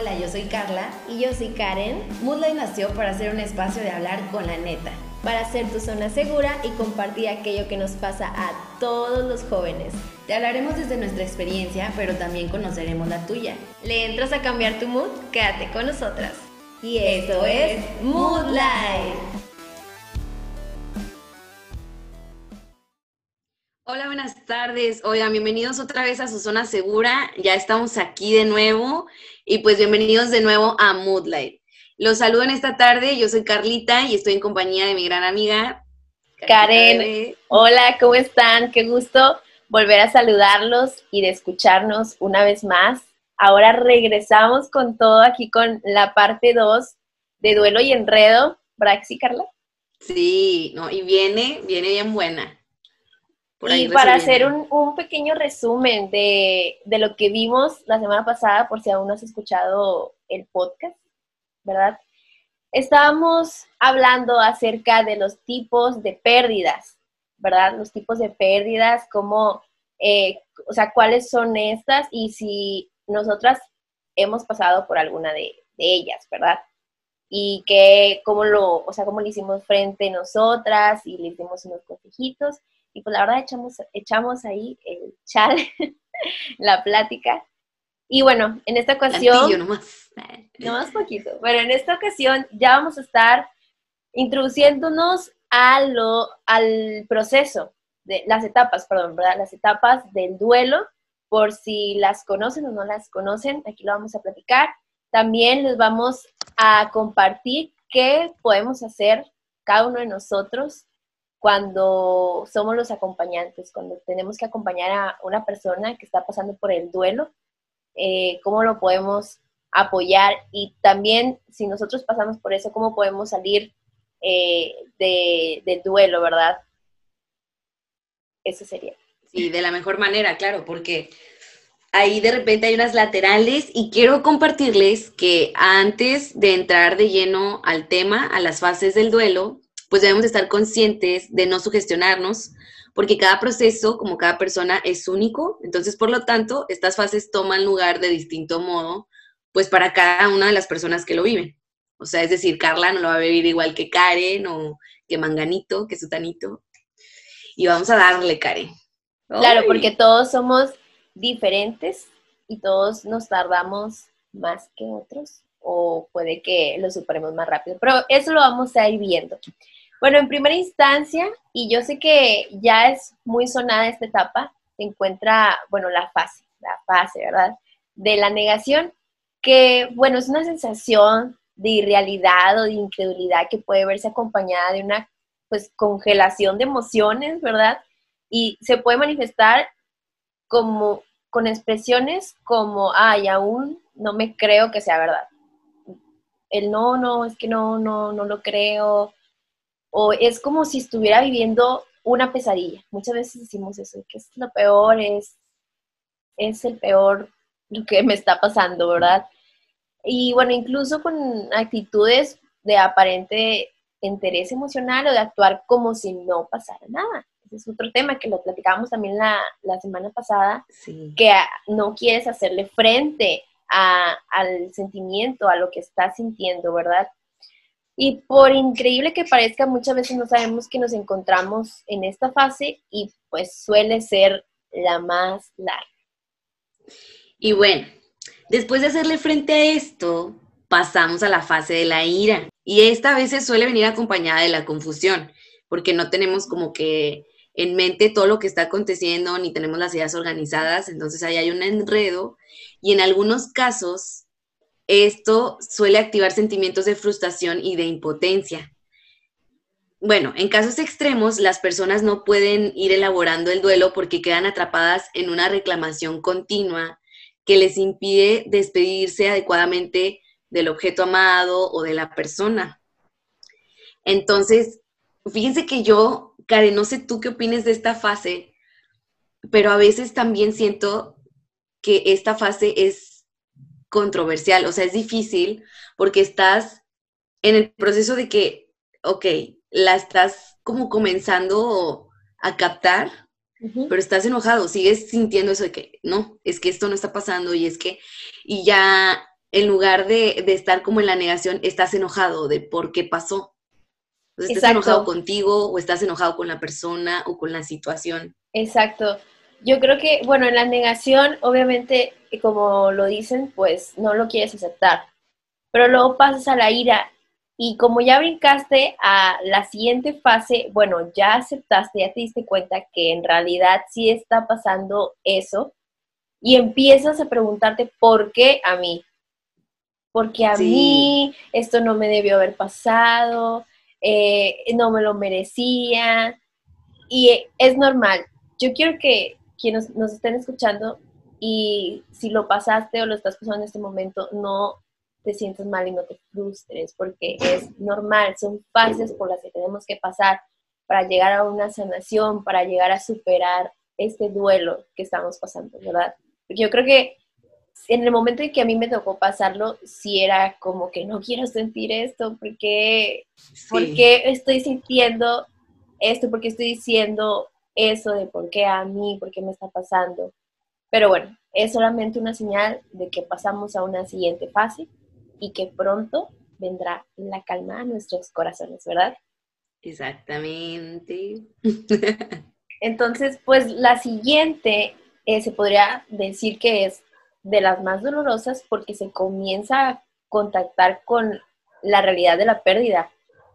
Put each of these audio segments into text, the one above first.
Hola, yo soy Carla. Y yo soy Karen. Moodlight nació para ser un espacio de hablar con la neta. Para ser tu zona segura y compartir aquello que nos pasa a todos los jóvenes. Te hablaremos desde nuestra experiencia, pero también conoceremos la tuya. ¿Le entras a cambiar tu mood? Quédate con nosotras. Y esto es Moodlight. Hola, buenas tardes. Oigan, bienvenidos otra vez a su zona segura. Ya estamos aquí de nuevo y pues bienvenidos de nuevo a Moodlight. Los saludo en esta tarde. Yo soy Carlita y estoy en compañía de mi gran amiga Karen. Hola, ¿cómo están? Qué gusto volver a saludarlos y de escucharnos una vez más. Ahora regresamos con todo aquí con la parte 2 de Duelo y Enredo. Braxi, Carla? Sí, no, y viene, viene bien buena y para hacer un, pequeño resumen de, lo que vimos la semana pasada, por si aún no has escuchado el podcast, ¿verdad? Estábamos hablando acerca de los tipos de pérdidas, ¿verdad? Los tipos de pérdidas, cómo, eh, o sea, cuáles son estas y si nosotras hemos pasado por alguna de, de ellas, ¿verdad? Y que, cómo lo, o sea, cómo lo hicimos frente a nosotras y le dimos unos consejitos y pues la verdad echamos, echamos ahí el chat, la plática. Y bueno, en esta ocasión... nomás. Nomás poquito. Bueno, en esta ocasión ya vamos a estar introduciéndonos a lo, al proceso, de las etapas, perdón, ¿verdad? Las etapas del duelo, por si las conocen o no las conocen, aquí lo vamos a platicar. También les vamos a compartir qué podemos hacer cada uno de nosotros cuando somos los acompañantes, cuando tenemos que acompañar a una persona que está pasando por el duelo, eh, cómo lo podemos apoyar y también si nosotros pasamos por eso, cómo podemos salir eh, del duelo, ¿verdad? Eso sería. Sí, de la mejor manera, claro, porque ahí de repente hay unas laterales y quiero compartirles que antes de entrar de lleno al tema, a las fases del duelo, pues debemos estar conscientes de no sugestionarnos, porque cada proceso, como cada persona, es único. Entonces, por lo tanto, estas fases toman lugar de distinto modo, pues para cada una de las personas que lo viven. O sea, es decir, Carla no lo va a vivir igual que Karen o que Manganito, que Sutanito. Y vamos a darle, Karen. Claro, porque todos somos diferentes y todos nos tardamos más que otros o puede que lo superemos más rápido, pero eso lo vamos a ir viendo. Bueno, en primera instancia, y yo sé que ya es muy sonada esta etapa, se encuentra, bueno, la fase, la fase, ¿verdad? De la negación, que, bueno, es una sensación de irrealidad o de incredulidad que puede verse acompañada de una, pues, congelación de emociones, ¿verdad? Y se puede manifestar como, con expresiones como, ay, aún no me creo que sea verdad. El no, no, es que no, no, no lo creo, o es como si estuviera viviendo una pesadilla. Muchas veces decimos eso, que es lo peor, es, es el peor lo que me está pasando, ¿verdad? Y bueno, incluso con actitudes de aparente interés emocional o de actuar como si no pasara nada. Ese es otro tema que lo platicábamos también la, semana pasada, que no quieres hacerle frente al sentimiento, a lo que estás sintiendo, ¿verdad? Y por increíble que parezca, muchas veces no sabemos que nos encontramos en esta fase y pues suele ser la más larga. Y bueno, después de hacerle frente a esto, pasamos a la fase de la ira. Y esta vez suele venir acompañada de la confusión, porque no tenemos como que en mente todo lo que está aconteciendo, ni tenemos las ideas organizadas, entonces ahí hay un enredo y en algunos casos esto suele activar sentimientos de frustración y de impotencia. Bueno, en casos extremos, las personas no pueden ir elaborando el duelo porque quedan atrapadas en una reclamación continua que les impide despedirse adecuadamente del objeto amado o de la persona. Entonces, fíjense que yo, Karen, no sé tú qué opines de esta fase, pero a veces también siento que esta fase es controversial, o sea, es difícil porque estás en el proceso de que, ok, la estás como comenzando a captar, pero estás enojado, sigues sintiendo eso de que no, es que esto no está pasando y es que, y ya en lugar de, de estar como en la negación, estás enojado de por qué pasó. Estás enojado contigo o estás enojado con la persona o con la situación. Exacto. Yo creo que, bueno, en la negación, obviamente, como lo dicen, pues no lo quieres aceptar. Pero luego pasas a la ira y como ya brincaste a la siguiente fase, bueno, ya aceptaste, ya te diste cuenta que en realidad sí está pasando eso y empiezas a preguntarte por qué a mí. Porque a mí esto no me debió haber pasado, eh, no me lo merecía. Y es normal. Yo quiero que quienes nos estén escuchando y si lo pasaste o lo estás pasando en este momento, no te sientes mal y no te frustres, porque es normal, son fases por las que tenemos que pasar para llegar a una sanación, para llegar a superar este duelo que estamos pasando, ¿verdad? Porque yo creo que en el momento en que a mí me tocó pasarlo, sí era como que no quiero sentir esto, porque, porque estoy sintiendo esto, porque estoy diciendo eso de por qué a mí, por qué me está pasando. Pero bueno, es solamente una señal de que pasamos a una siguiente fase y que pronto vendrá la calma a nuestros corazones, ¿verdad? Exactamente. Entonces, pues la siguiente eh, se podría decir que es de las más dolorosas porque se comienza a contactar con la realidad de la pérdida,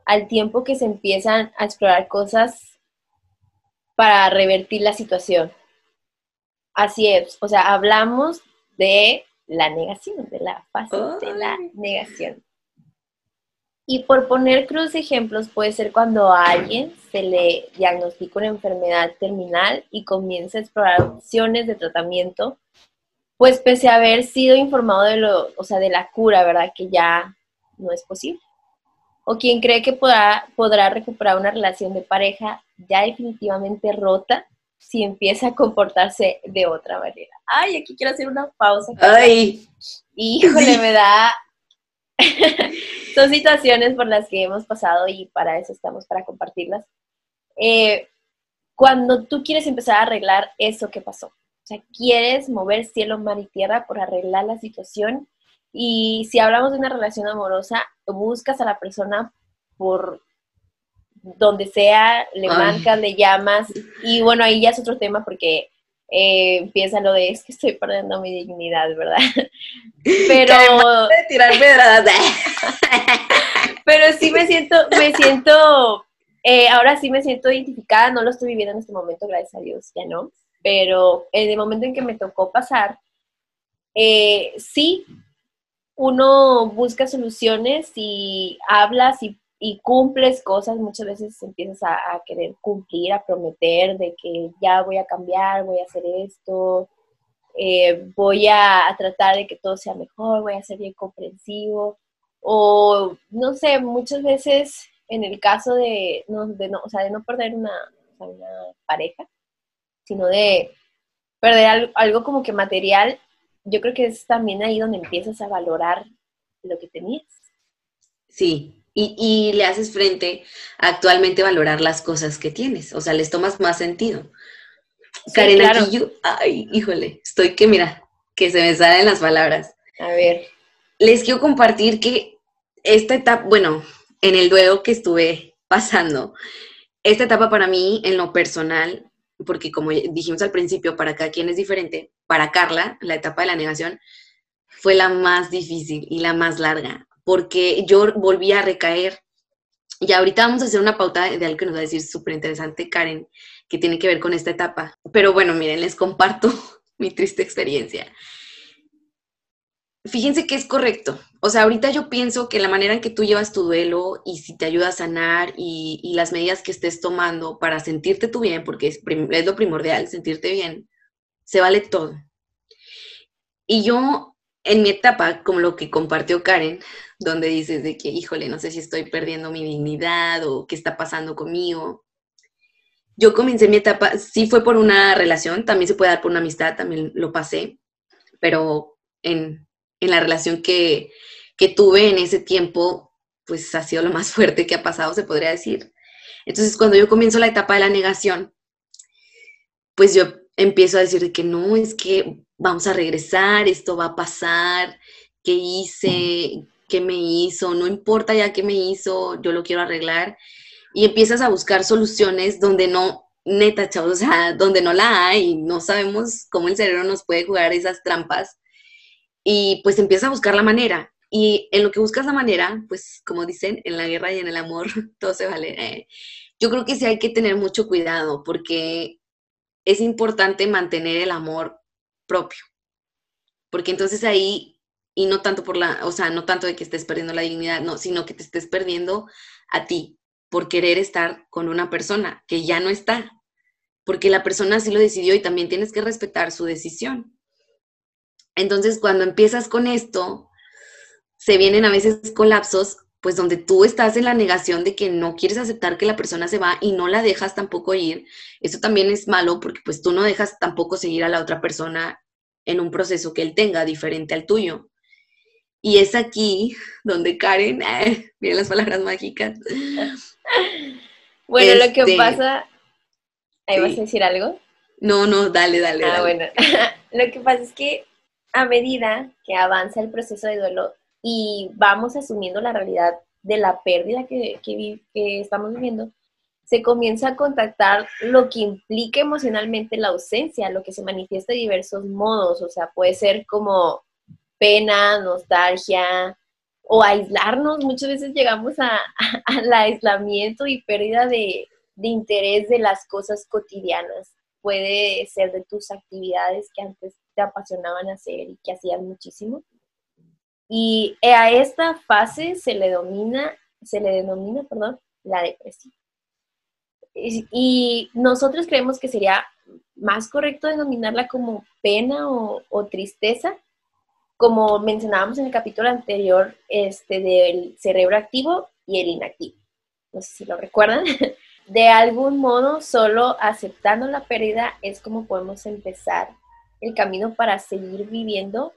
al tiempo que se empiezan a explorar cosas para revertir la situación. Así es, o sea, hablamos de la negación, de la fase de la negación. Y por poner cruz ejemplos, puede ser cuando a alguien se le diagnostica una enfermedad terminal y comienza a explorar opciones de tratamiento, pues pese a haber sido informado de lo, o sea, de la cura, ¿verdad? Que ya no es posible. O quien cree que podrá, podrá recuperar una relación de pareja ya definitivamente rota si empieza a comportarse de otra manera. Ay, aquí quiero hacer una pausa. Ay. Híjole, me da... Son situaciones por las que hemos pasado y para eso estamos, para compartirlas. Eh, cuando tú quieres empezar a arreglar eso que pasó, o sea, quieres mover cielo, mar y tierra por arreglar la situación. Y si hablamos de una relación amorosa, buscas a la persona por donde sea, le marcas, le llamas. Y bueno, ahí ya es otro tema porque eh, empieza lo de es que estoy perdiendo mi dignidad, ¿verdad? Pero. tirar pedradas. Pero sí me siento, me siento, eh, ahora sí me siento identificada, no lo estoy viviendo en este momento, gracias a Dios, ya no. Pero en el momento en que me tocó pasar, eh, sí, uno busca soluciones y hablas y y cumples cosas, muchas veces empiezas a, querer cumplir, a prometer de que ya voy a cambiar, voy a hacer esto, eh, voy a, tratar de que todo sea mejor, voy a ser bien comprensivo, o no sé, muchas veces en el caso de no, de no, o sea, de no perder una, pareja, sino de perder algo como que material, yo creo que es también ahí donde empiezas a valorar lo que tenías. Sí, y, le haces frente a actualmente valorar las cosas que tienes, o sea, les tomas más sentido. Karen, aquí yo, ay, híjole, estoy que mira, que se me salen las palabras. A ver. Les quiero compartir que esta etapa, bueno, en el duelo que estuve pasando, esta etapa para mí, en lo personal, porque como dijimos al principio, para cada quien es diferente, para Carla, la etapa de la negación fue la más difícil y la más larga, porque yo volví a recaer. Y ahorita vamos a hacer una pauta de algo que nos va a decir súper interesante Karen, que tiene que ver con esta etapa. Pero bueno, miren, les comparto mi triste experiencia. Fíjense que es correcto. O sea, ahorita yo pienso que la manera en que tú llevas tu duelo y si te ayuda a sanar y, las medidas que estés tomando para sentirte tú bien, porque es, es lo primordial, sentirte bien, se vale todo. Y yo en mi etapa, como lo que compartió Karen, donde dices de que, híjole, no sé si estoy perdiendo mi dignidad o qué está pasando conmigo. Yo comencé mi etapa, sí fue por una relación, también se puede dar por una amistad, también lo pasé, pero en, en la relación que, que tuve en ese tiempo, pues ha sido lo más fuerte que ha pasado, se podría decir. Entonces, cuando yo comienzo la etapa de la negación, pues yo empiezo a decir que no, es que vamos a regresar, esto va a pasar, qué hice, qué me hizo, no importa ya qué me hizo, yo lo quiero arreglar. Y empiezas a buscar soluciones donde no, neta, chavos, o sea, donde no la hay, no sabemos cómo el cerebro nos puede jugar esas trampas. Y pues empiezas a buscar la manera. Y en lo que buscas la manera, pues como dicen, en la guerra y en el amor, todo se vale. Eh, yo creo que sí hay que tener mucho cuidado porque es importante mantener el amor propio. Porque entonces ahí, y no tanto por la, o sea, no tanto de que estés perdiendo la dignidad, no, sino que te estés perdiendo a ti por querer estar con una persona que ya no está. Porque la persona así lo decidió y también tienes que respetar su decisión. Entonces, cuando empiezas con esto, se vienen a veces colapsos, pues donde tú estás en la negación de que no quieres aceptar que la persona se va y no la dejas tampoco ir. Eso también es malo porque pues tú no dejas tampoco seguir a la otra persona en un proceso que él tenga diferente al tuyo. Y es aquí donde Karen, eh, miren las palabras mágicas. Bueno, lo que este, pasa, ¿ahí vas a decir algo? No, no, dale, dale. Ah, bueno, lo que pasa es que a medida que avanza el proceso de duelo y vamos asumiendo la realidad de la pérdida que, que, que estamos viviendo, se comienza a contactar lo que implica emocionalmente la ausencia, lo que se manifiesta de diversos modos, o sea, puede ser como pena, nostalgia o aislarnos, muchas veces llegamos al aislamiento y pérdida de, de interés de las cosas cotidianas, puede ser de tus actividades que antes te apasionaban hacer y que hacías muchísimo. Y a esta fase se le domina, se le denomina, perdón, la depresión. Y, nosotros creemos que sería más correcto denominarla como pena o, tristeza, como mencionábamos en el capítulo anterior este, del cerebro activo y el inactivo. No sé si lo recuerdan. De algún modo, solo aceptando la pérdida es como podemos empezar el camino para seguir viviendo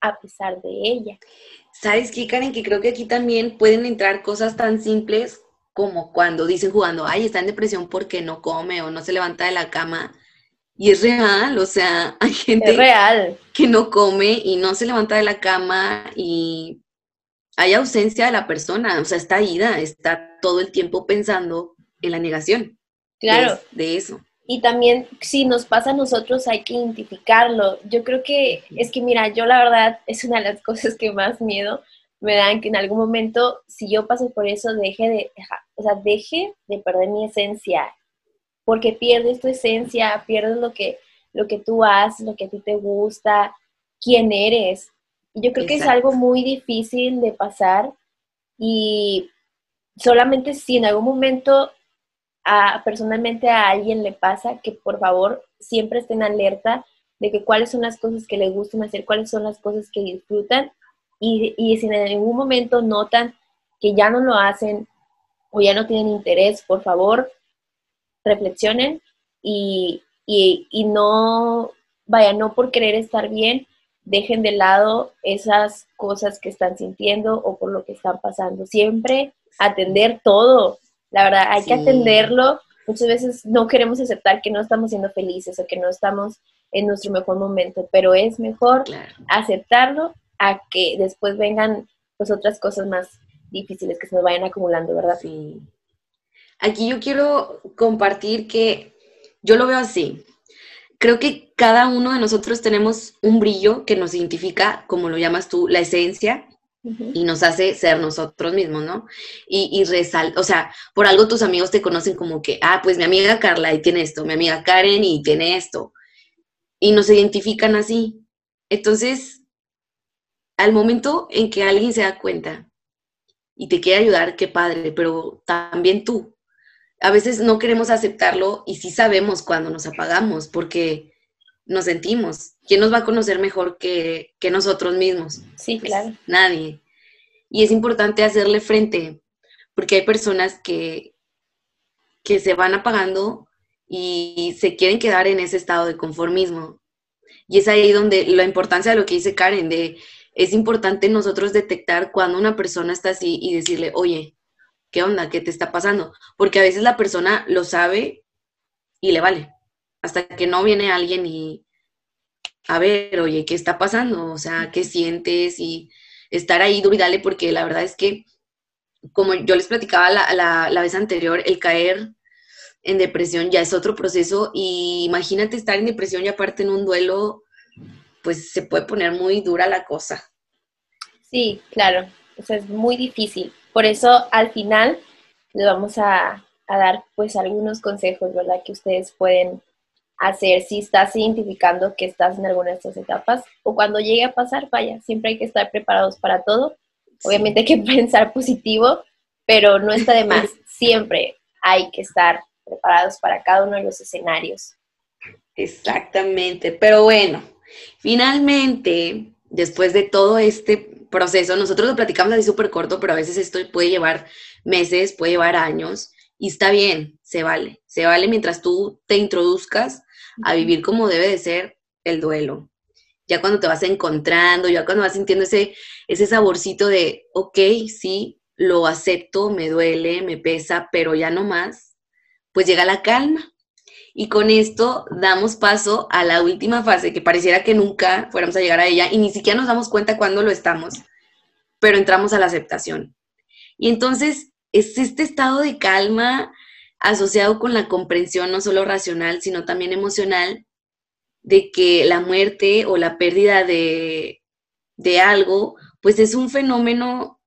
a pesar de ella. ¿Sabes qué, Karen? Que creo que aquí también pueden entrar cosas tan simples como cuando dicen jugando, ay, está en depresión porque no come o no se levanta de la cama. Y es real, o sea, hay gente real. que no come y no se levanta de la cama y hay ausencia de la persona, o sea, está ida, está todo el tiempo pensando en la negación. Claro. De, eso. Y también, si nos pasa a nosotros, hay que identificarlo. Yo creo que es que, mira, yo la verdad es una de las cosas que más miedo me dan que en algún momento, si yo paso por eso, deje de, o sea, deje de perder mi esencia, porque pierdes tu esencia, pierdes lo que, lo que tú haces, lo que a ti te gusta, quién eres. Yo creo que es algo muy difícil de pasar y solamente si en algún momento a, personalmente a alguien le pasa, que por favor siempre estén alerta de que cuáles son las cosas que les gustan hacer, cuáles son las cosas que disfrutan y, si en algún momento notan que ya no lo hacen o ya no tienen interés, por favor, reflexionen y, y, no, vaya, no por querer estar bien, dejen de lado esas cosas que están sintiendo o por lo que están pasando. Siempre atender todo, la verdad, hay que atenderlo. Muchas veces no queremos aceptar que no estamos siendo felices o que no estamos en nuestro mejor momento, pero es mejor aceptarlo a que después vengan pues otras cosas más difíciles que se nos vayan acumulando, ¿verdad? Sí. Aquí yo quiero compartir que yo lo veo así. Creo que cada uno de nosotros tenemos un brillo que nos identifica, como lo llamas tú, la esencia, y nos hace ser nosotros mismos, ¿no? Y, y resalta, o sea, por algo tus amigos te conocen como que, ah, pues mi amiga Carla y tiene esto, mi amiga Karen y tiene esto, y nos identifican así. Entonces, al momento en que alguien se da cuenta y te quiere ayudar, qué padre, pero también tú. A veces no queremos aceptarlo y sí sabemos cuando nos apagamos porque nos sentimos. ¿Quién nos va a conocer mejor que, nosotros mismos? Sí, pues, claro. Nadie. Y es importante hacerle frente porque hay personas que, que se van apagando y se quieren quedar en ese estado de conformismo. Y es ahí donde la importancia de lo que dice Karen, de es importante nosotros detectar cuando una persona está así y decirle, oye, ¿qué onda? ¿Qué te está pasando? Porque a veces la persona lo sabe y le vale. Hasta que no viene alguien y, a ver, oye, ¿qué está pasando? O sea, ¿qué sientes? Y estar ahí duro y dale, porque la verdad es que, como yo les platicaba la, la vez anterior, el caer en depresión ya es otro proceso y imagínate estar en depresión y aparte en un duelo, pues se puede poner muy dura la cosa. Sí, claro, o es muy difícil. Por eso al final les vamos a, a dar pues algunos consejos, ¿verdad? Que ustedes pueden hacer si estás identificando que estás en alguna de estas etapas o cuando llegue a pasar, vaya, siempre hay que estar preparados para todo. Obviamente hay que pensar positivo, pero no está de más. Siempre hay que estar preparados para cada uno de los escenarios. Exactamente, pero bueno, finalmente, después de todo este proceso, nosotros lo platicamos así súper corto, pero a veces esto puede llevar meses, puede llevar años, y está bien, se vale, se vale mientras tú te introduzcas a vivir como debe de ser el duelo. Ya cuando te vas encontrando, ya cuando vas sintiendo ese, ese saborcito de, ok, sí, lo acepto, me duele, me pesa, pero ya no más, pues llega la calma. Y con esto damos paso a la última fase, que pareciera que nunca fuéramos a llegar a ella y ni siquiera nos damos cuenta cuando lo estamos, pero entramos a la aceptación. Y entonces es este estado de calma asociado con la comprensión no solo racional, sino también emocional, de que la muerte o la pérdida de, de algo, pues es un fenómeno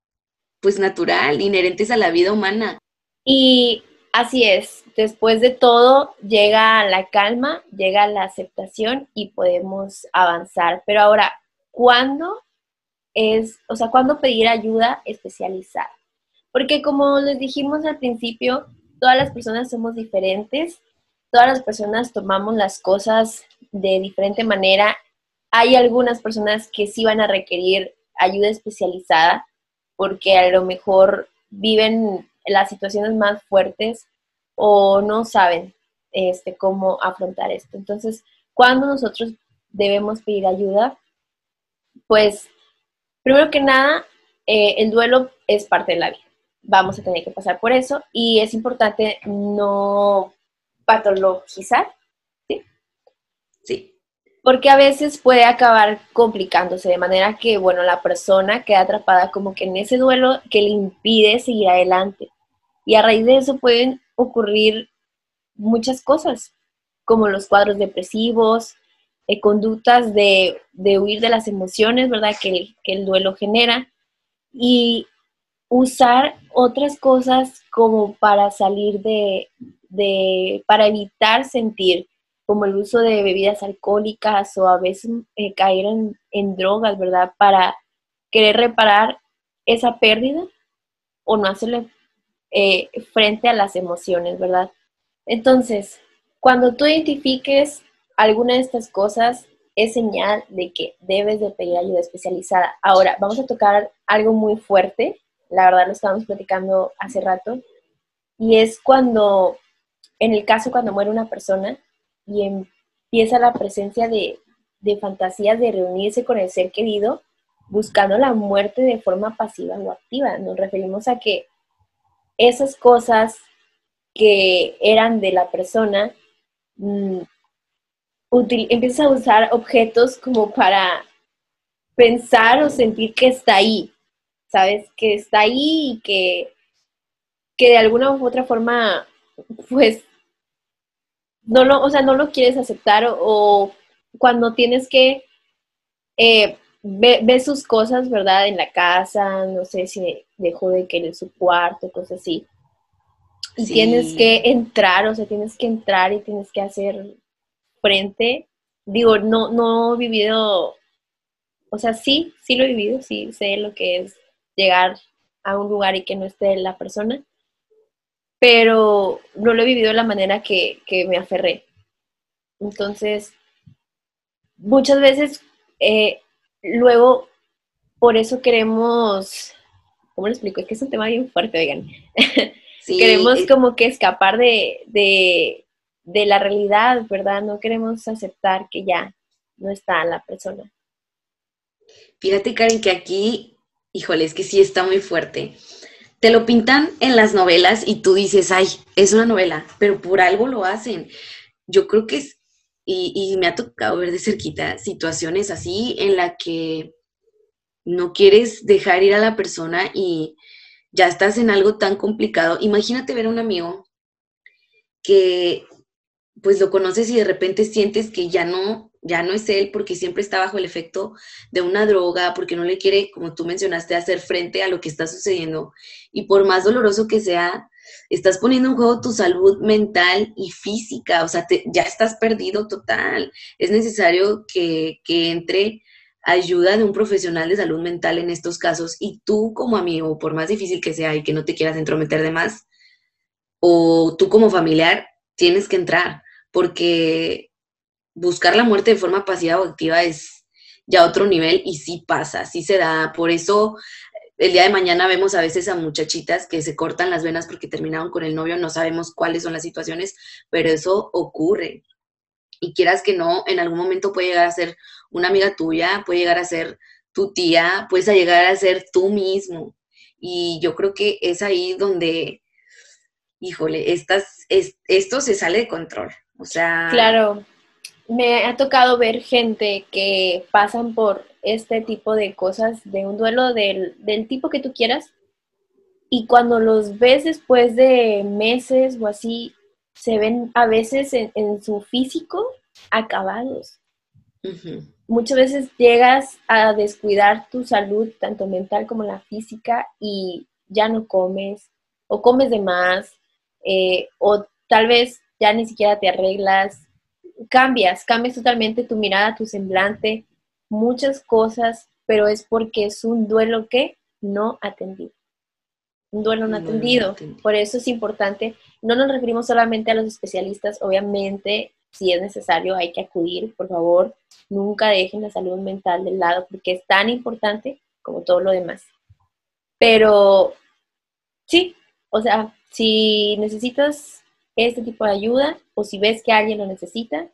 pues natural, inherente a la vida humana. Y así es, después de todo llega la calma, llega la aceptación y podemos avanzar. Pero ahora, ¿cuándo es, o sea, cuándo pedir ayuda especializada? Porque como les dijimos al principio, todas las personas somos diferentes, todas las personas tomamos las cosas de diferente manera. Hay algunas personas que sí van a requerir ayuda especializada porque a lo mejor viven las situaciones más fuertes o no saben este, cómo afrontar esto. Entonces, cuando nosotros debemos pedir ayuda, pues primero que nada, eh, el duelo es parte de la vida. Vamos a tener que pasar por eso y es importante no patologizar. Porque a veces puede acabar complicándose de manera que, bueno, la persona queda atrapada como que en ese duelo que le impide seguir adelante. Y a raíz de eso pueden ocurrir muchas cosas, como los cuadros depresivos, eh, conductas de, huir de las emociones, ¿verdad? Que el, que el duelo genera. Y usar otras cosas como para salir de, de, para evitar sentir, como el uso de bebidas alcohólicas o a veces eh, caer en, drogas, ¿verdad? Para querer reparar esa pérdida o no hacerle eh, frente a las emociones, ¿verdad? Entonces, cuando tú identifiques alguna de estas cosas, es señal de que debes de pedir ayuda especializada. Ahora, vamos a tocar algo muy fuerte, la verdad lo estábamos platicando hace rato, y es cuando, en el caso cuando muere una persona y empieza la presencia de, de fantasías de reunirse con el ser querido, buscando la muerte de forma pasiva o activa. Nos referimos a que esas cosas que eran de la persona, mm, empiezas a usar objetos como para pensar o sentir que está ahí, ¿sabes? Que está ahí y que, que de alguna u otra forma, pues, no lo, o sea, no lo quieres aceptar o, cuando tienes que eh, ve, sus cosas, ¿verdad? En la casa, no sé si dejó de querer su cuarto, cosas así. Y tienes que entrar, o sea, tienes que entrar y tienes que hacer frente. Digo, no, no he vivido, o sea, sí, sí lo he vivido, sí sé lo que es llegar a un lugar y que no esté la persona, pero no lo he vivido de la manera que, que me aferré. Entonces, muchas veces eh, Luego, por eso queremos, ¿cómo lo explico? Es que es un tema bien fuerte, oigan. queremos como que escapar de, de, de la realidad, ¿verdad? No queremos aceptar que ya no está la persona. Fíjate, Karen, que aquí, híjole, es que sí está muy fuerte. Te lo pintan en las novelas y tú dices, ay, es una novela, pero por algo lo hacen. Yo creo que es, y, me ha tocado ver de cerquita situaciones así en la que no quieres dejar ir a la persona y ya estás en algo tan complicado. Imagínate ver a un amigo que pues lo conoces y de repente sientes que ya no, ya no es él porque siempre está bajo el efecto de una droga, porque no le quiere, como tú mencionaste, hacer frente a lo que está sucediendo. Y por más doloroso que sea, estás poniendo en juego tu salud mental y física, o sea, ya estás perdido total. Es necesario que, que entre ayuda de un profesional de salud mental en estos casos y tú como amigo, por más difícil que sea y que no te quieras entrometer de más, o tú como familiar, tienes que entrar, porque buscar la muerte de forma pasiva o activa es ya otro nivel y sí pasa, sí se da. Por eso el día de mañana vemos a veces a muchachitas que se cortan las venas porque terminaron con el novio, no sabemos cuáles son las situaciones, pero eso ocurre. Y quieras que no, en algún momento puede llegar a ser una amiga tuya, puede llegar a ser tu tía, puedes llegar a ser tú mismo. Y yo creo que es ahí donde, híjole, estas, es, esto se sale de control. O sea... Claro, me ha tocado ver gente que pasan por este tipo de cosas, de un duelo del, tipo que tú quieras, y cuando los ves después de meses o así, se ven a veces en, su físico acabados. Muchas veces llegas a descuidar tu salud, tanto mental como la física, y ya no comes, o comes de más, eh, o tal vez ya ni siquiera te arreglas, cambias, cambias totalmente tu mirada, tu semblante, muchas cosas, pero es porque es un duelo que no atendido. Un duelo no, atendido. Por eso es importante, no nos referimos solamente a los especialistas, obviamente, si es necesario hay que acudir, por favor, nunca dejen la salud mental de lado porque es tan importante como todo lo demás. Pero sí, o sea, si necesitas este tipo de ayuda o si ves que alguien lo necesita,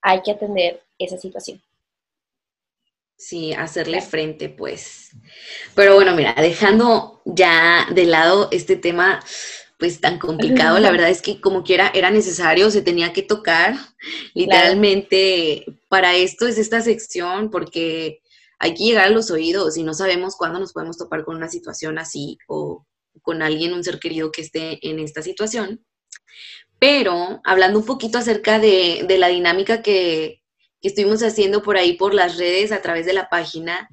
hay que atender esa situación. Sí, hacerle frente, pues. Pero bueno, mira, dejando ya de lado este tema, pues tan complicado, la verdad es que como quiera era necesario, se tenía que tocar. Literalmente, para esto es esta sección, porque hay que llegar a los oídos y no sabemos cuándo nos podemos topar con una situación así o con alguien, un ser querido que esté en esta situación. Pero hablando un poquito acerca de, la dinámica que, estuvimos haciendo por ahí por las redes a través de la página,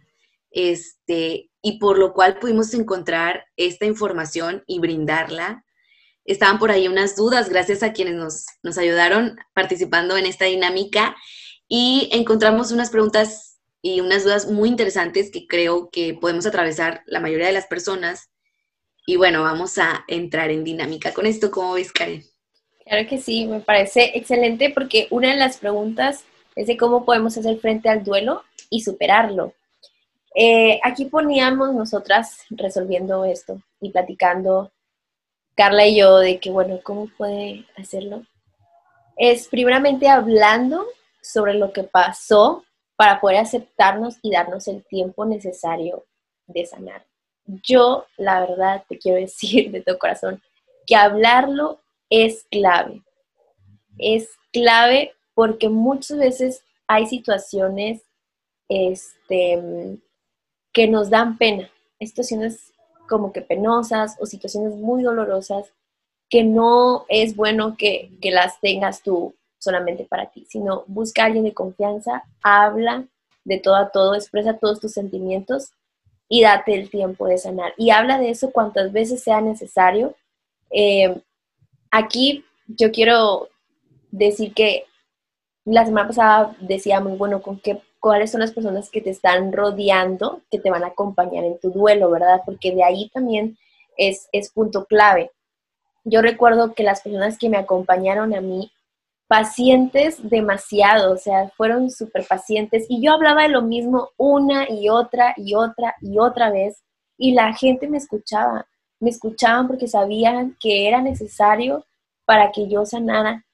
este, y por lo cual pudimos encontrar esta información y brindarla. Estaban por ahí unas dudas, gracias a quienes nos, nos ayudaron participando en esta dinámica, y encontramos unas preguntas y unas dudas muy interesantes que creo que podemos atravesar la mayoría de las personas. Y bueno, vamos a entrar en dinámica con esto. ¿Cómo ves, Karen? Claro que sí, me parece excelente porque una de las preguntas es de cómo podemos hacer frente al duelo y superarlo. Eh, aquí poníamos nosotras resolviendo esto y platicando, Carla y yo, de que, bueno, ¿cómo puede hacerlo? Es primeramente hablando sobre lo que pasó para poder aceptarnos y darnos el tiempo necesario de sanar. Yo, la verdad, te quiero decir de todo corazón que hablarlo es clave. Es clave porque muchas veces hay situaciones este, que nos dan pena, situaciones como que penosas o situaciones muy dolorosas que no es bueno que, que las tengas tú solamente para ti, sino busca a alguien de confianza, habla de todo a todo, expresa todos tus sentimientos y date el tiempo de sanar. Y habla de eso cuantas veces sea necesario. Eh, Aquí yo quiero decir que la semana pasada decía muy bueno con qué cuáles son las personas que te están rodeando, que te van a acompañar en tu duelo, ¿verdad? Porque de ahí también es, es punto clave. Yo recuerdo que las personas que me acompañaron a mí, pacientes demasiado, o sea, fueron súper pacientes y yo hablaba de lo mismo una y otra y otra y otra vez y la gente me escuchaba me escuchaban porque sabían que era necesario para que yo sanara,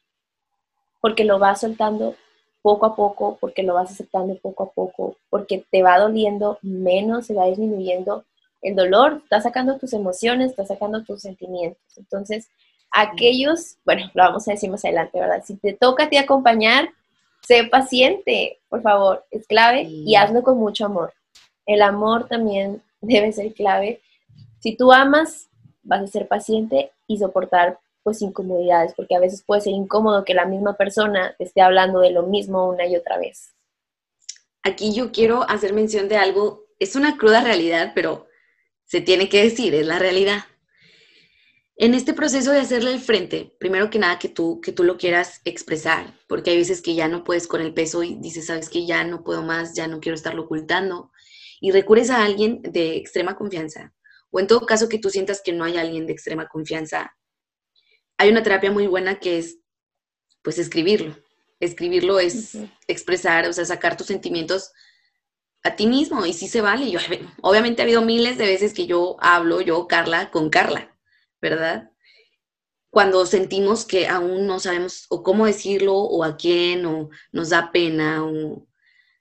porque lo vas soltando poco a poco, porque lo vas aceptando poco a poco, porque te va doliendo menos, se va disminuyendo el dolor, estás sacando tus emociones, estás sacando tus sentimientos. Entonces, aquellos, bueno, lo vamos a decir más adelante, ¿verdad? Si te toca a ti acompañar, sé paciente, por favor, es clave y hazlo con mucho amor. el amor también debe ser clave. Si tú amas, vas a ser paciente y soportar pues incomodidades, porque a veces puede ser incómodo que la misma persona esté hablando de lo mismo una y otra vez. Aquí yo quiero hacer mención de algo, es una cruda realidad, pero se tiene que decir, es la realidad. En este proceso de hacerle el frente, primero que nada que tú, que tú lo quieras expresar, porque hay veces que ya no puedes con el peso y dices, sabes que ya no puedo más, ya no quiero estarlo ocultando, y recurres a alguien de extrema confianza, o en todo caso que tú sientas que no hay alguien de extrema confianza hay una terapia muy buena que es, pues, escribirlo. Escribirlo es expresar, o sea, sacar tus sentimientos a ti mismo y sí se vale. Yo, obviamente ha habido miles de veces que yo hablo, yo, Carla, con Carla, ¿verdad? Cuando sentimos que aún no sabemos o cómo decirlo o a quién o nos da pena o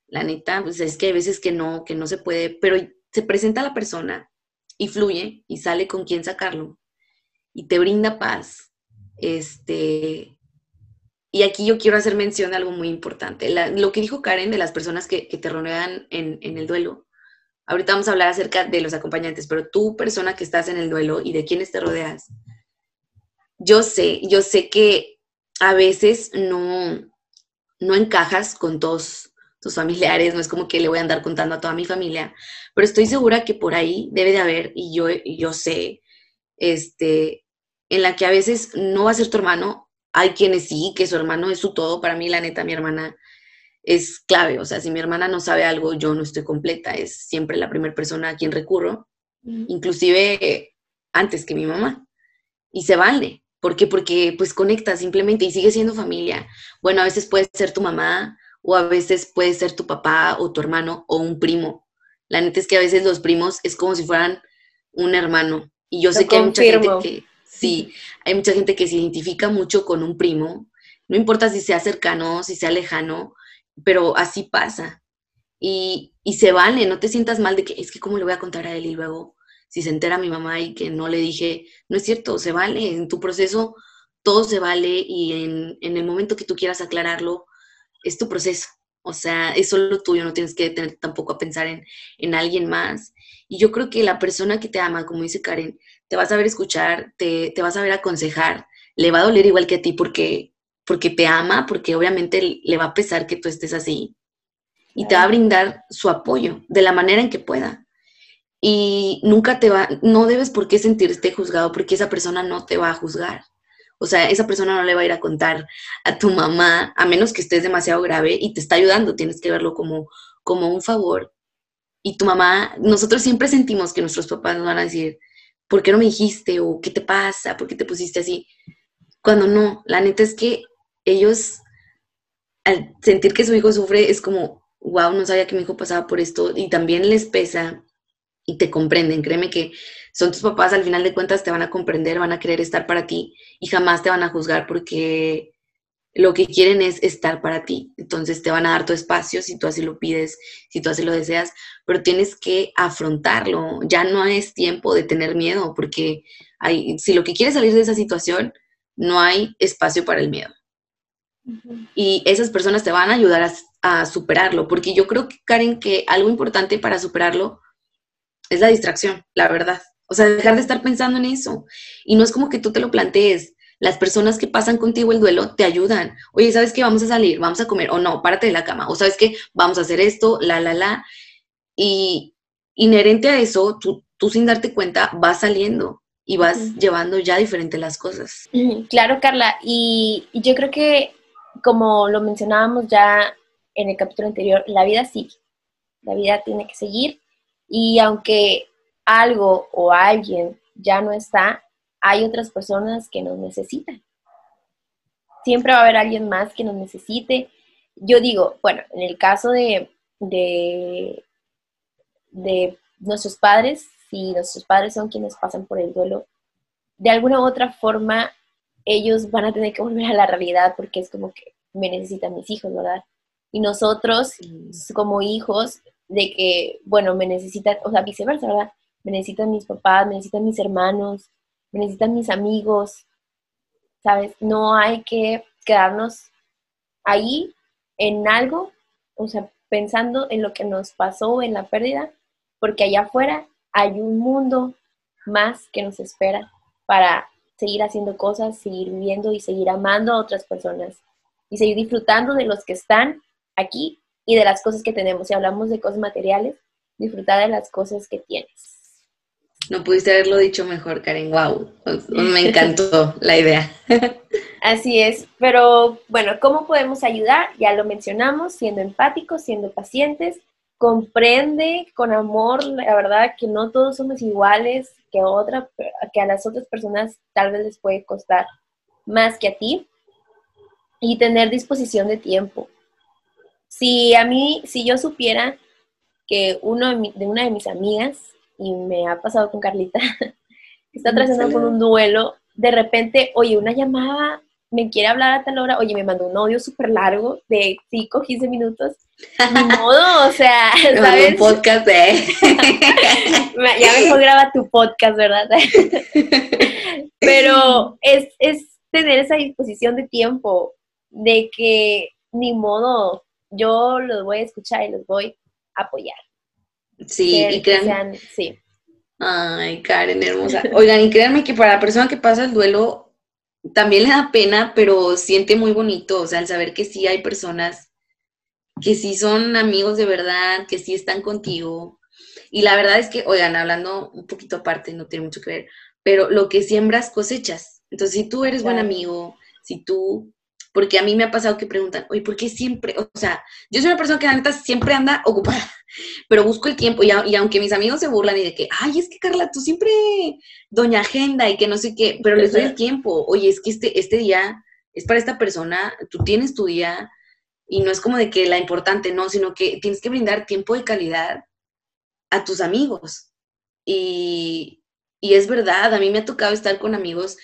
la neta, pues es que hay veces que no, que no se puede, pero se presenta la persona y fluye y sale con quien sacarlo y te brinda paz este, y aquí yo quiero hacer mención de algo muy importante. lo que dijo Karen de las personas que, te rodean en, el duelo. Ahorita vamos a hablar acerca de los acompañantes, pero tú, persona que estás en el duelo y de quiénes te rodeas, yo sé, yo sé que a veces no, no encajas con todos tus familiares, no es como que le voy a andar contando a toda mi familia, pero estoy segura que por ahí debe de haber, y yo, yo sé, este, en la que a veces no va a ser tu hermano. Hay quienes sí, que su hermano es su todo. Para mí, la neta, mi hermana es clave. O sea, si mi hermana no sabe algo, yo no estoy completa. Es siempre la primera persona a quien recurro, inclusive antes que mi mamá. Y se vale. ¿Por qué? Porque pues conecta simplemente y sigue siendo familia. Bueno, a veces puede ser tu mamá o a veces puede ser tu papá o tu hermano o un primo. La neta es que a veces los primos es como si fueran un hermano. Y yo sé que hay mucha gente que Sí, hay mucha gente que se identifica mucho con un primo, no importa si sea cercano, si sea lejano, pero así pasa. Y, y se vale, no te sientas mal de que es que cómo le voy a contar a él y luego si se entera mi mamá y que no le dije, no es cierto, se vale, en tu proceso todo se vale y en, en el momento que tú quieras aclararlo, es tu proceso. O sea, es solo tuyo, no tienes que tener tampoco a pensar en, en alguien más. Y yo creo que la persona que te ama, como dice Karen, te va a saber escuchar, te, te va a saber aconsejar, le va a doler igual que a ti porque, porque te ama, porque obviamente le va a pesar que tú estés así. Y te va a brindar su apoyo de la manera en que pueda. Y nunca te va, no debes por qué sentirte juzgado porque esa persona no te va a juzgar. O sea, esa persona no le va a ir a contar a tu mamá, a menos que estés demasiado grave y te está ayudando, tienes que verlo como, como un favor. Y tu mamá, nosotros siempre sentimos que nuestros papás nos van a decir, ¿por qué no me dijiste? ¿O qué te pasa? ¿Por qué te pusiste así? Cuando no, la neta es que ellos, al sentir que su hijo sufre, es como, wow, no sabía que mi hijo pasaba por esto y también les pesa y te comprenden. Créeme que son tus papás, al final de cuentas te van a comprender, van a querer estar para ti y jamás te van a juzgar porque lo que quieren es estar para ti. Entonces te van a dar tu espacio si tú así lo pides, si tú así lo deseas, pero tienes que afrontarlo. Ya no es tiempo de tener miedo porque hay, si lo que quieres salir de esa situación, no hay espacio para el miedo. Y esas personas te van a ayudar a, a superarlo, porque yo creo, Karen, que algo importante para superarlo es la distracción, la verdad. O sea, dejar de estar pensando en eso. Y no es como que tú te lo plantees. Las personas que pasan contigo el duelo te ayudan. Oye, ¿sabes qué? Vamos a salir, vamos a comer. O no, párate de la cama. O ¿sabes qué? Vamos a hacer esto, la, la, la. Y inherente a eso, tú, tú sin darte cuenta vas saliendo y vas llevando ya diferente las cosas. Claro, Carla. Y, y yo creo que, como lo mencionábamos ya en el capítulo anterior, la vida sigue. La vida tiene que seguir. Y aunque algo o alguien ya no está, hay otras personas que nos necesitan. Siempre va a haber alguien más que nos necesite. Yo digo, bueno, en el caso de, de, nuestros padres, si nuestros padres son quienes pasan por el duelo, de alguna u otra forma ellos van a tener que volver a la realidad porque es como que me necesitan mis hijos, ¿verdad? Y nosotros, como hijos, de que, bueno, me necesitan, o sea, viceversa, ¿verdad? Me necesitan mis papás, me necesitan mis hermanos, me necesitan mis amigos, ¿sabes? No hay que quedarnos ahí en algo, o sea, pensando en lo que nos pasó, en la pérdida, porque allá afuera hay un mundo más que nos espera para seguir haciendo cosas, seguir viviendo y seguir amando a otras personas y seguir disfrutando de los que están aquí y de las cosas que tenemos. Si hablamos de cosas materiales, disfrutar de las cosas que tienes. No pudiste haberlo dicho mejor, Karen. Wow, me encantó la idea. Así es, pero bueno, ¿cómo podemos ayudar? Ya lo mencionamos, siendo empáticos, siendo pacientes, comprende con amor, la verdad que no todos somos iguales, que, otra, que a las otras personas tal vez les puede costar más que a ti, y tener disposición de tiempo. Si a mí, si yo supiera que uno de, una de mis amigas, y me ha pasado con Carlita, está trazando con un duelo, de repente, oye, una llamada, me quiere hablar a tal hora, oye, me mandó un audio súper largo de 5, 15 minutos, ni modo, o sea, ¿sabes? Un podcast, ¿eh? ya mejor graba tu podcast, ¿verdad? Pero es, es tener esa disposición de tiempo, de que ni modo, yo los voy a escuchar y los voy a apoyar. Sí, y crean... sí. Ay, Karen, hermosa. Oigan, y créanme que para la persona que pasa el duelo, también le da pena, pero siente muy bonito, o sea, el saber que sí hay personas que sí son amigos de verdad, que sí están contigo. Y la verdad es que, oigan, hablando un poquito aparte, no tiene mucho que ver, pero lo que siembras cosechas. Entonces, si tú eres buen amigo, si tú porque a mí me ha pasado que preguntan, oye, ¿por qué siempre? O sea, yo soy una persona que la neta siempre anda ocupada, pero busco el tiempo y, aunque mis amigos se burlan y de que, ay, es que Carla, tú siempre doña agenda y que no sé qué, pero les doy el tiempo. Oye, es que este, este día es para esta persona, tú tienes tu día y no es como de que la importante, no, sino que tienes que brindar tiempo de calidad a tus amigos. Y, y es verdad, a mí me ha tocado estar con amigos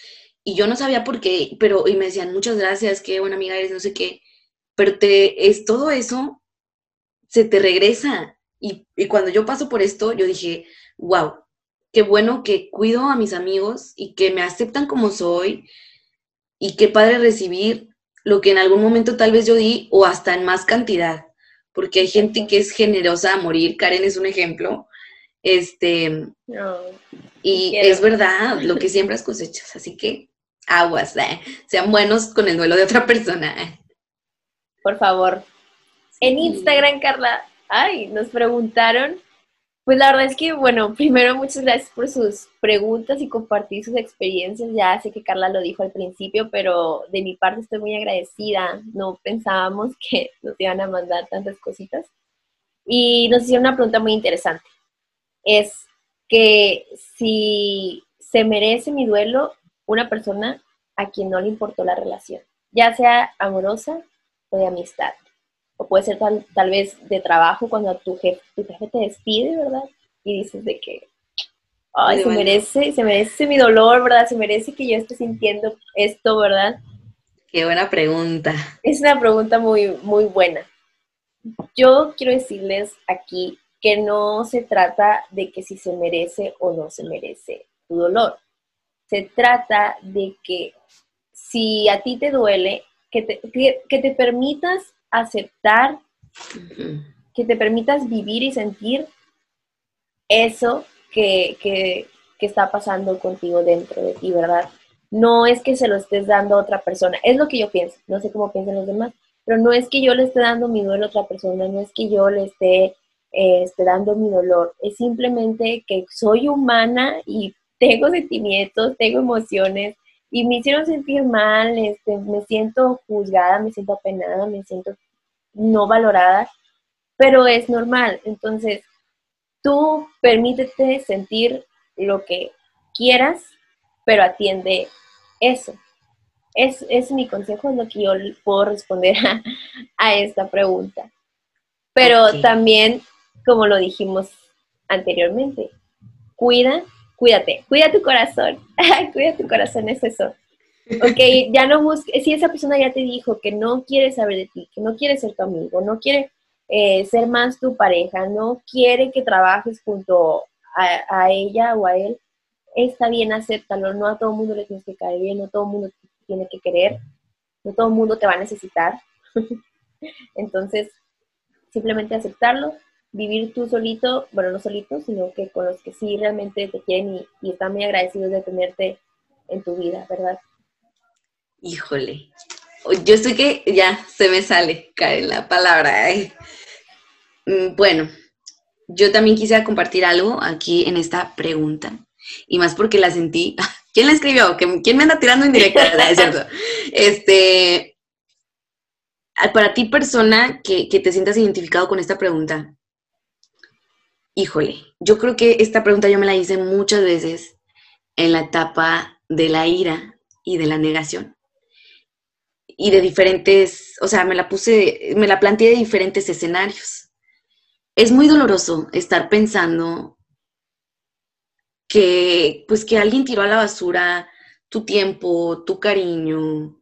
y yo no sabía por qué, pero y me decían, muchas gracias, qué buena amiga eres, no sé qué, pero te, es todo eso, se te regresa. Y, y cuando yo paso por esto, yo dije, wow, qué bueno que cuido a mis amigos y que me aceptan como soy y qué padre recibir lo que en algún momento tal vez yo di o hasta en más cantidad, porque hay gente que es generosa a morir, Karen es un ejemplo, este, y es verdad, lo que siembras cosechas, así que aguas, eh. sean buenos con el duelo de otra persona. Eh. Por favor. En Instagram, Carla, ay, nos preguntaron, pues la verdad es que, bueno, primero muchas gracias por sus preguntas y compartir sus experiencias. Ya sé que Carla lo dijo al principio, pero de mi parte estoy muy agradecida. No pensábamos que nos iban a mandar tantas cositas. Y nos hicieron una pregunta muy interesante. Es que si se merece mi duelo una persona a quien no le importó la relación, ya sea amorosa o de amistad. O puede ser tal, tal vez de trabajo cuando tu jefe, tu jefe te despide, ¿verdad? Y dices de que, ay, se merece, se merece mi dolor, ¿verdad? Se merece que yo esté sintiendo esto, ¿verdad? Qué buena pregunta. Es una pregunta muy, muy buena. Yo quiero decirles aquí que no se trata de que si se merece o no se merece tu dolor se trata de que si a ti te duele, que te, que, te permitas aceptar, que te permitas vivir y sentir eso que, que, que, está pasando contigo dentro de ti, ¿verdad? No es que se lo estés dando a otra persona, es lo que yo pienso, no sé cómo piensan los demás, pero no es que yo le esté dando mi duelo a otra persona, no es que yo le esté, eh, esté dando mi dolor, es simplemente que soy humana y tengo sentimientos, tengo emociones y me hicieron sentir mal, este, me siento juzgada, me siento apenada, me siento no valorada, pero es normal. Entonces, tú permítete sentir lo que quieras, pero atiende eso. Es, es mi consejo, es lo que yo puedo responder a, esta pregunta. Pero también, como lo dijimos anteriormente, cuida cuídate, cuida tu corazón, cuida tu corazón, es eso. Ok, ya no busques, si esa persona ya te dijo que no quiere saber de ti, que no quiere ser tu amigo, no quiere eh, ser más tu pareja, no quiere que trabajes junto a, ella o a él, está bien, acéptalo, no a todo mundo le tienes que caer bien, no todo mundo tiene que querer, no todo mundo te va a necesitar. Entonces, simplemente aceptarlo vivir tú solito, bueno, no solito, sino que con los que sí realmente te quieren y, y están muy agradecidos de tenerte en tu vida, ¿verdad? Híjole, yo estoy que ya se me sale, cae la palabra. Mm, bueno, yo también quisiera compartir algo aquí en esta pregunta, y más porque la sentí. ¿Quién la escribió? ¿Quién me anda tirando en directo? Es cierto. Este, para ti, persona que, que te sientas identificado con esta pregunta, híjole, yo creo que esta pregunta yo me la hice muchas veces en la etapa de la ira y de la negación. Y de diferentes, o sea, me la puse, me la planteé de diferentes escenarios. Es muy doloroso estar pensando que, pues, que alguien tiró a la basura tu tiempo, tu cariño,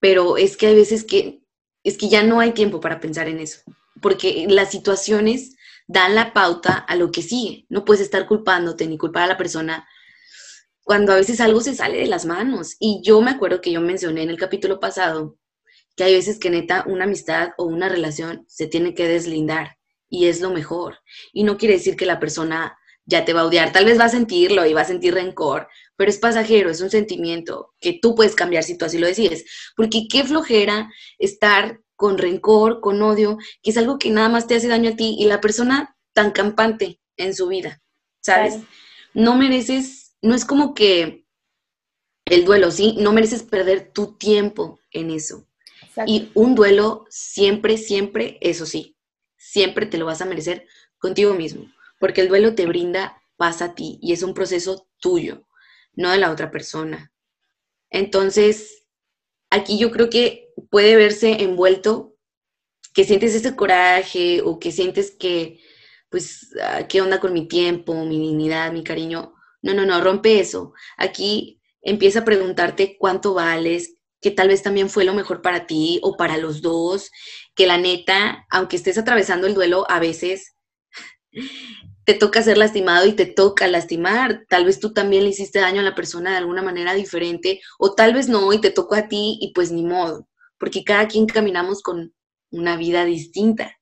pero es que hay veces que, es que ya no hay tiempo para pensar en eso, porque las situaciones dan la pauta a lo que sigue. No puedes estar culpándote ni culpar a la persona cuando a veces algo se sale de las manos. Y yo me acuerdo que yo mencioné en el capítulo pasado que hay veces que neta una amistad o una relación se tiene que deslindar y es lo mejor. Y no quiere decir que la persona ya te va a odiar, tal vez va a sentirlo y va a sentir rencor, pero es pasajero, es un sentimiento que tú puedes cambiar si tú así lo decides. Porque qué flojera estar con rencor, con odio, que es algo que nada más te hace daño a ti y la persona tan campante en su vida, ¿sabes? No mereces, no es como que el duelo, ¿sí? No mereces perder tu tiempo en eso. Y un duelo siempre, siempre, eso sí, siempre te lo vas a merecer contigo mismo, porque el duelo te brinda paz a ti y es un proceso tuyo, no de la otra persona. Entonces, aquí yo creo que puede verse envuelto, que sientes ese coraje o que sientes que, pues, ah, ¿qué onda con mi tiempo, mi dignidad, mi cariño? No, no, no, rompe eso. Aquí empieza a preguntarte cuánto vales, que tal vez también fue lo mejor para ti o para los dos, que la neta, aunque estés atravesando el duelo, a veces te toca ser lastimado y te toca lastimar. Tal vez tú también le hiciste daño a la persona de alguna manera diferente o tal vez no y te tocó a ti y pues ni modo porque cada quien caminamos con una vida distinta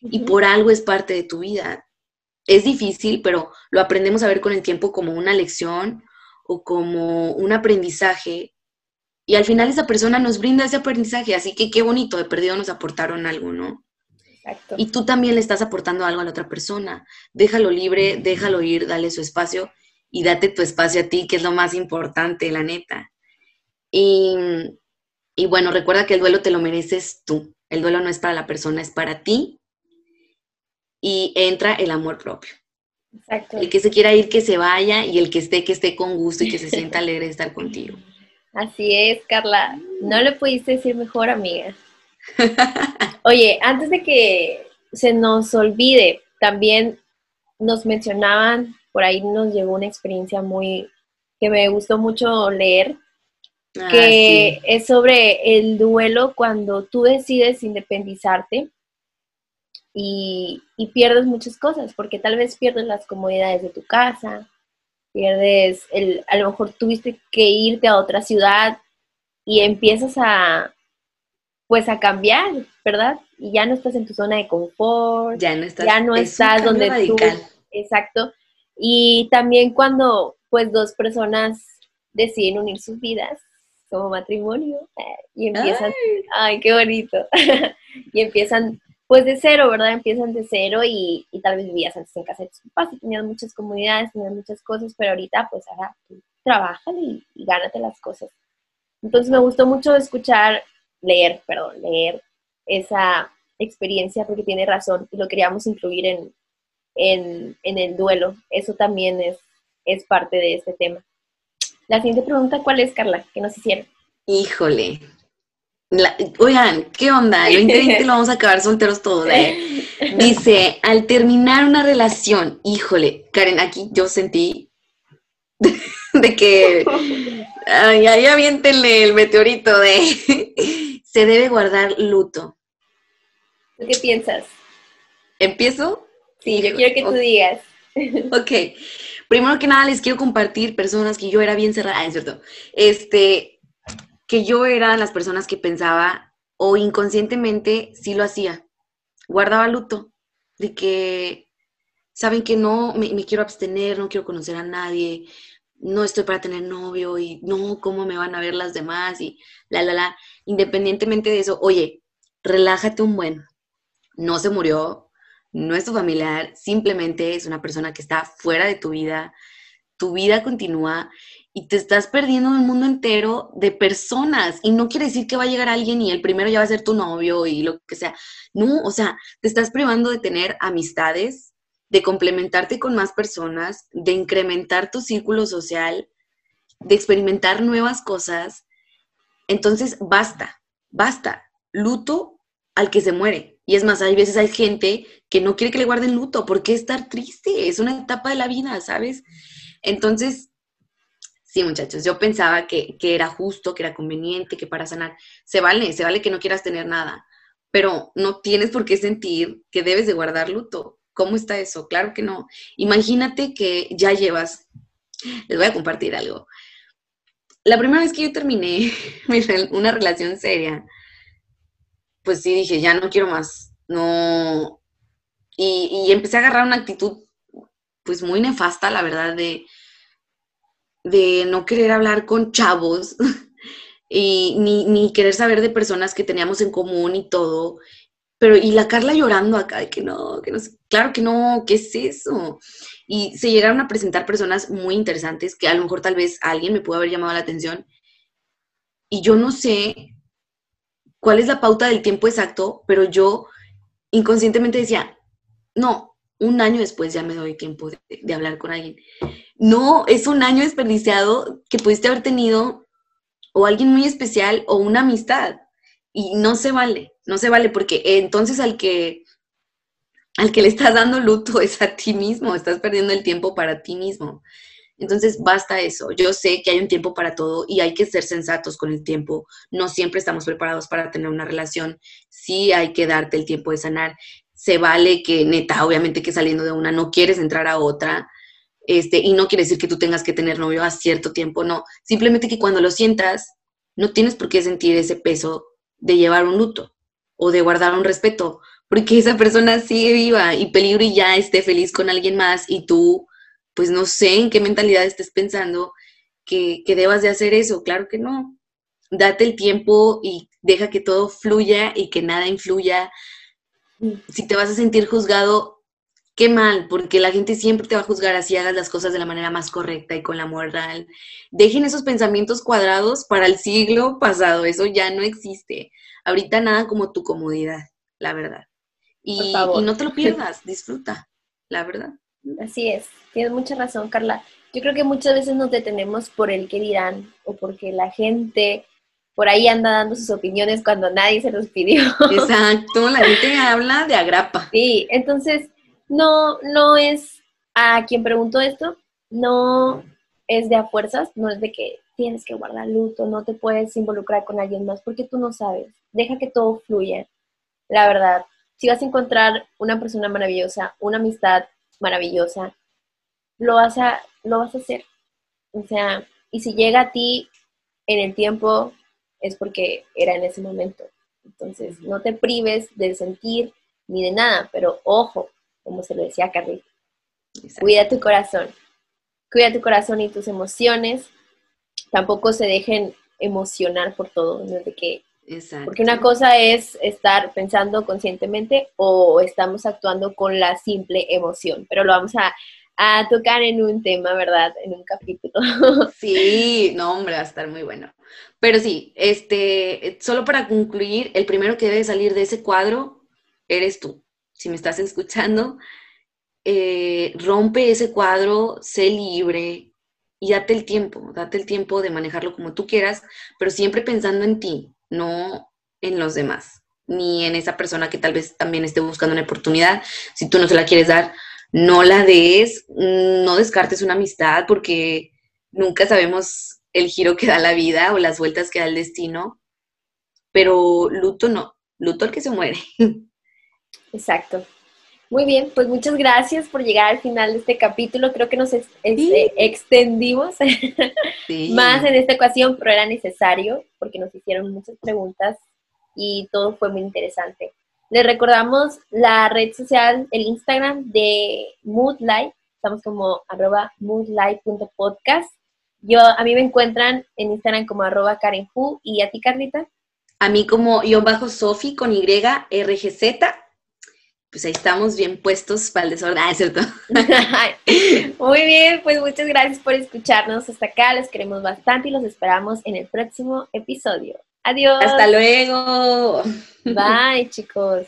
y por algo es parte de tu vida. Es difícil, pero lo aprendemos a ver con el tiempo como una lección o como un aprendizaje y al final esa persona nos brinda ese aprendizaje, así que qué bonito, de perdido nos aportaron algo, ¿no? Exacto. Y tú también le estás aportando algo a la otra persona. Déjalo libre, déjalo ir, dale su espacio y date tu espacio a ti, que es lo más importante, la neta. Y y bueno, recuerda que el duelo te lo mereces tú. El duelo no es para la persona, es para ti. Y entra el amor propio. Exacto. El que se quiera ir, que se vaya, y el que esté, que esté con gusto y que se sienta alegre de estar contigo. Así es, Carla. No le pudiste decir mejor, amiga. Oye, antes de que se nos olvide, también nos mencionaban, por ahí nos llegó una experiencia muy que me gustó mucho leer Ah, que es sobre el duelo cuando tú decides independizarte y, pierdes muchas cosas, porque tal vez pierdes las comodidades de tu casa, pierdes, el, a lo mejor tuviste que irte a otra ciudad y empiezas a, pues a cambiar, ¿verdad? Y ya no estás en tu zona de confort, ya no estás, ya no estás donde tú, exacto. Y también cuando pues dos personas deciden unir sus vidas, como matrimonio eh, y empiezan, ay, qué bonito, y empiezan pues de cero, ¿verdad? Empiezan de cero y, tal vez vivías antes en casa de tus papás y tenías muchas comunidades, tenías muchas cosas, pero ahorita pues ahora trabaja y, y gánate las cosas. Entonces me gustó mucho escuchar, leer, perdón, leer esa experiencia porque tiene razón y lo queríamos incluir en, en, en el duelo. Eso también es, es parte de este tema. La siguiente pregunta, ¿cuál es, Carla? ¿Qué nos hicieron? Híjole. oigan, ¿qué onda? Lo 2020 lo vamos a acabar solteros todos. ¿eh? Dice, al terminar una relación, híjole, Karen, aquí yo sentí de que, ay, ahí aviéntenle el meteorito de, se debe guardar luto. qué piensas? ¿Empiezo? Sí, yo quiero que tú digas. Ok, primero que nada les quiero compartir personas que yo era bien cerrada, ah, es cierto, este, que yo era las personas que pensaba o inconscientemente sí lo hacía, guardaba luto, de que saben que no, me, me quiero abstener, no quiero conocer a nadie, no estoy para tener novio y no, ¿cómo me van a ver las demás? Y la, la, la, independientemente de eso, oye, relájate un buen, no se murió, no es tu familiar, simplemente es una persona que está fuera de tu vida, tu vida continúa y te estás perdiendo un mundo entero de personas. Y no quiere decir que va a llegar alguien y el primero ya va a ser tu novio y lo que sea. No, o sea, te estás privando de tener amistades, de complementarte con más personas, de incrementar tu círculo social, de experimentar nuevas cosas. Entonces, basta, basta. Luto al que se muere. Y es más, hay veces hay gente que no quiere que le guarden luto. ¿Por qué estar triste? Es una etapa de la vida, ¿sabes? Entonces, sí, muchachos, yo pensaba que, era justo, que era conveniente, que para sanar, se vale, se vale que no quieras tener nada, pero no tienes por qué sentir que debes de guardar luto. ¿Cómo está eso? Claro que no. Imagínate que ya llevas, les voy a compartir algo. La primera vez que yo terminé una relación seria, pues sí dije, ya no quiero más, no. Y, empecé a agarrar una actitud, pues muy nefasta, la verdad, de, de no querer hablar con chavos y ni, ni, querer saber de personas que teníamos en común y todo. Pero, y la Carla llorando acá, de que no, que no, claro que no, ¿qué es eso? Y se llegaron a presentar personas muy interesantes que a lo mejor tal vez alguien me pudo haber llamado la atención. Y yo no sé cuál es la pauta del tiempo exacto, pero yo inconscientemente decía, no, un año después ya me doy tiempo de hablar con alguien. No, es un año desperdiciado que pudiste haber tenido o alguien muy especial o una amistad. Y no se vale, no se vale porque entonces al que al que le estás dando luto es a ti mismo, estás perdiendo el tiempo para ti mismo. Entonces, basta eso. Yo sé que hay un tiempo para todo y hay que ser sensatos con el tiempo. No siempre estamos preparados para tener una relación. Sí hay que darte el tiempo de sanar. Se vale que, neta, obviamente que saliendo de una no quieres entrar a otra. Este, y no quiere decir que tú tengas que tener novio a cierto tiempo, no. Simplemente que cuando lo sientas, no tienes por qué sentir ese peso de llevar un luto o de guardar un respeto, porque esa persona sigue viva y peligro y ya esté feliz con alguien más y tú, pues no sé en qué mentalidad estés pensando que, que debas de hacer eso. Claro que no. Date el tiempo y deja que todo fluya y que nada influya. Si te vas a sentir juzgado, qué mal, porque la gente siempre te va a juzgar así hagas las cosas de la manera más correcta y con la moral. Dejen esos pensamientos cuadrados para el siglo pasado, eso ya no existe. Ahorita nada como tu comodidad, la verdad. Y, no te lo pierdas, disfruta, la verdad. Así es, tienes mucha razón, Carla. Yo creo que muchas veces nos detenemos por el que dirán o porque la gente por ahí anda dando sus opiniones cuando nadie se los pidió. Exacto, la gente habla de agrapa. Sí, entonces no, no es a quien preguntó esto, no es de a fuerzas, no es de que tienes que guardar luto, no te puedes involucrar con alguien más porque tú no sabes. Deja que todo fluya. La verdad, si vas a encontrar una persona maravillosa, una amistad maravillosa, lo vas a, lo vas a hacer. O sea, y si llega a ti en el tiempo, es porque era en ese momento. Entonces, no te prives de sentir ni de nada, pero ojo, como se lo decía Carlita. Cuida tu corazón. Cuida tu corazón y tus emociones. Tampoco se dejen emocionar por todo. ¿no? De que, Porque una cosa es estar pensando conscientemente o estamos actuando con la simple emoción. Pero lo vamos a, a tocar en un tema, ¿verdad? En un capítulo. Sí, no, hombre, va a estar muy bueno. Pero sí, este, solo para concluir, el primero que debe salir de ese cuadro eres tú si me estás escuchando, eh, rompe ese cuadro, sé libre y date el tiempo, date el tiempo de manejarlo como tú quieras, pero siempre pensando en ti, no en los demás, ni en esa persona que tal vez también esté buscando una oportunidad. Si tú no se la quieres dar, no la des, no descartes una amistad porque nunca sabemos el giro que da la vida o las vueltas que da el destino, pero luto no, luto el que se muere. Exacto. Muy bien, pues muchas gracias por llegar al final de este capítulo. Creo que nos este, extendimos más en esta ocasión, pero era necesario porque nos hicieron muchas preguntas y todo fue muy interesante. Les recordamos la red social, el Instagram de Moodlight. Estamos como arroba moodlight.podcast. Yo, a mí me encuentran en Instagram como arroba Karen y a ti, Carlita. A mí como yo bajo Sofi con Y, RGZ. Pues ahí estamos bien puestos para el desorden. Ah, es cierto. Muy bien, pues muchas gracias por escucharnos hasta acá. Les queremos bastante y los esperamos en el próximo episodio. Adiós. Hasta luego. Bye, chicos.